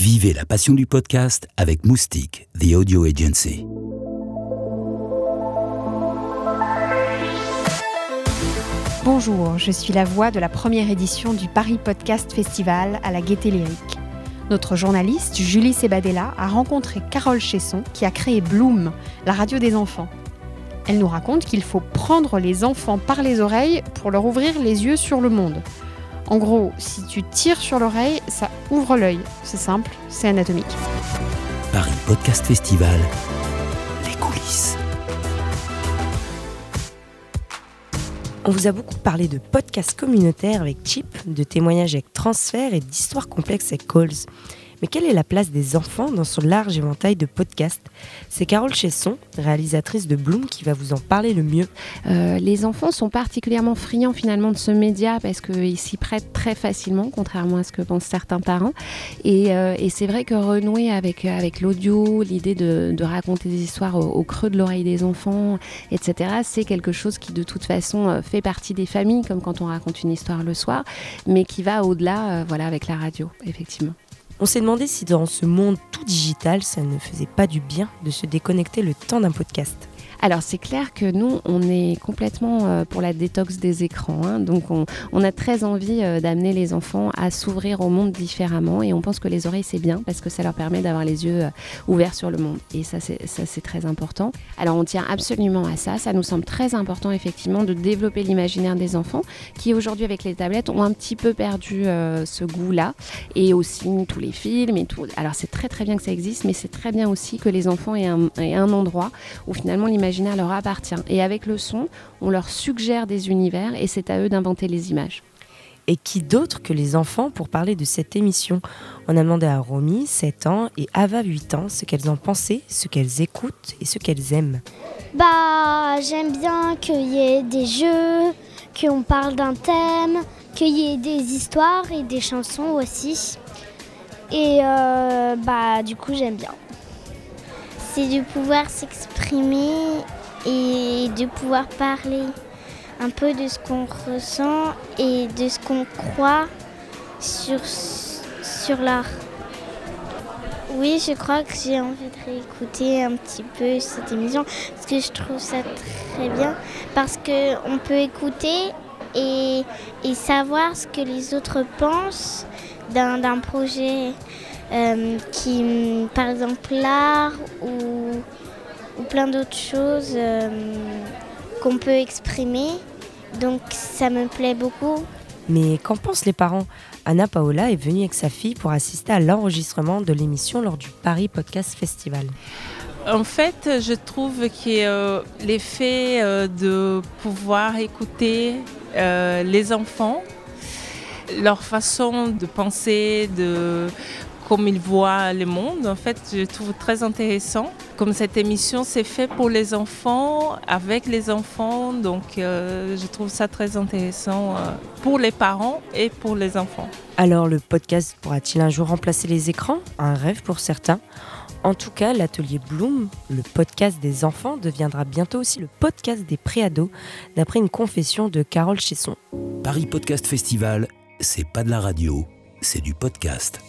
Vivez la passion du podcast avec Moustique, The Audio Agency. Bonjour, je suis la voix de la première édition du Paris Podcast Festival à la Gaieté Lyrique. Notre journaliste Julie Sebadella a rencontré Carole Chesson qui a créé Bloom, la radio des enfants. Elle nous raconte qu'il faut prendre les enfants par les oreilles pour leur ouvrir les yeux sur le monde. En gros, si tu tires sur l'oreille, ça ouvre l'œil. C'est simple, c'est anatomique. Paris Podcast Festival, les coulisses. On vous a beaucoup parlé de podcasts communautaires avec Chip, de témoignages avec Transfert et d'histoires complexes avec Calls. Mais quelle est la place des enfants dans ce large éventail de podcasts C'est Carole Chesson, réalisatrice de Bloom, qui va vous en parler le mieux. Euh, les enfants sont particulièrement friands finalement de ce média parce qu'ils s'y prêtent très facilement, contrairement à ce que pensent certains parents. Et, euh, c'est vrai que renouer avec, avec l'audio, l'idée de, raconter des histoires au, creux de l'oreille des enfants, etc., c'est quelque chose qui de toute façon euh, fait partie des familles, comme quand on raconte une histoire le soir, mais qui va au-delà voilà, avec la radio, effectivement. On s'est demandé si dans ce monde tout digital, ça ne faisait pas du bien de se déconnecter le temps d'un podcast. Alors c'est clair que nous, on est complètement euh, pour la détox des écrans. Hein. donc on, a très envie euh, d'amener les enfants à s'ouvrir au monde différemment et on pense que les oreilles c'est bien parce que ça leur permet d'avoir les yeux euh, ouverts sur le monde. Et ça c'est très important. Alors on tient absolument à ça. Ça nous semble très important effectivement de développer l'imaginaire des enfants qui aujourd'hui avec les tablettes ont un petit peu perdu ce goût-là et aussi tous les films et tout. Alors c'est très très bien que ça existe mais c'est très bien aussi que les enfants aient un, aient un endroit où finalement l'imaginaire leur appartient. Et avec le son, on leur suggère des univers et c'est à eux d'inventer les images. Et qui d'autre que les enfants pour parler de cette émission? On a demandé à Romy, 7 ans, et Ava, 8 ans, ce qu'elles en pensaient, ce qu'elles écoutent et ce qu'elles aiment. Bah, j'aime bien qu'il y ait des jeux, qu'on parle d'un thème, qu'il y ait des histoires et des chansons aussi. Et euh, bah, du coup, j'aime bien c'est de pouvoir s'exprimer et de pouvoir parler un peu de ce qu'on ressent et de ce qu'on croit sur, l'art. Oui, je crois que j'ai envie de réécouter un petit peu cette émission parce que je trouve ça très bien parce qu'on peut écouter et, et, savoir ce que les autres pensent d'un projet. Euh, qui, par exemple, l'art ou, ou, plein d'autres choses euh, qu'on peut exprimer. Donc ça me plaît beaucoup. Mais qu'en pensent les parents? Anna Paola est venue avec sa fille pour assister à l'enregistrement de l'émission lors du Paris Podcast Festival. En fait, je trouve que euh, l'effet de pouvoir écouter les enfants, leur façon de penser, de comme ils voient le monde. En fait, je trouve très intéressant. Comme cette émission, c'est fait pour les enfants, avec les enfants. Donc, euh, je trouve ça très intéressant euh, pour les parents et pour les enfants. Alors, le podcast pourra-t-il un jour remplacer les écrans? Un rêve pour certains. En tout cas, l'atelier Bloom, le podcast des enfants, deviendra bientôt aussi le podcast des préados, d'après une confession de Carole Chesson. Paris Podcast Festival, c'est pas de la radio, c'est du podcast.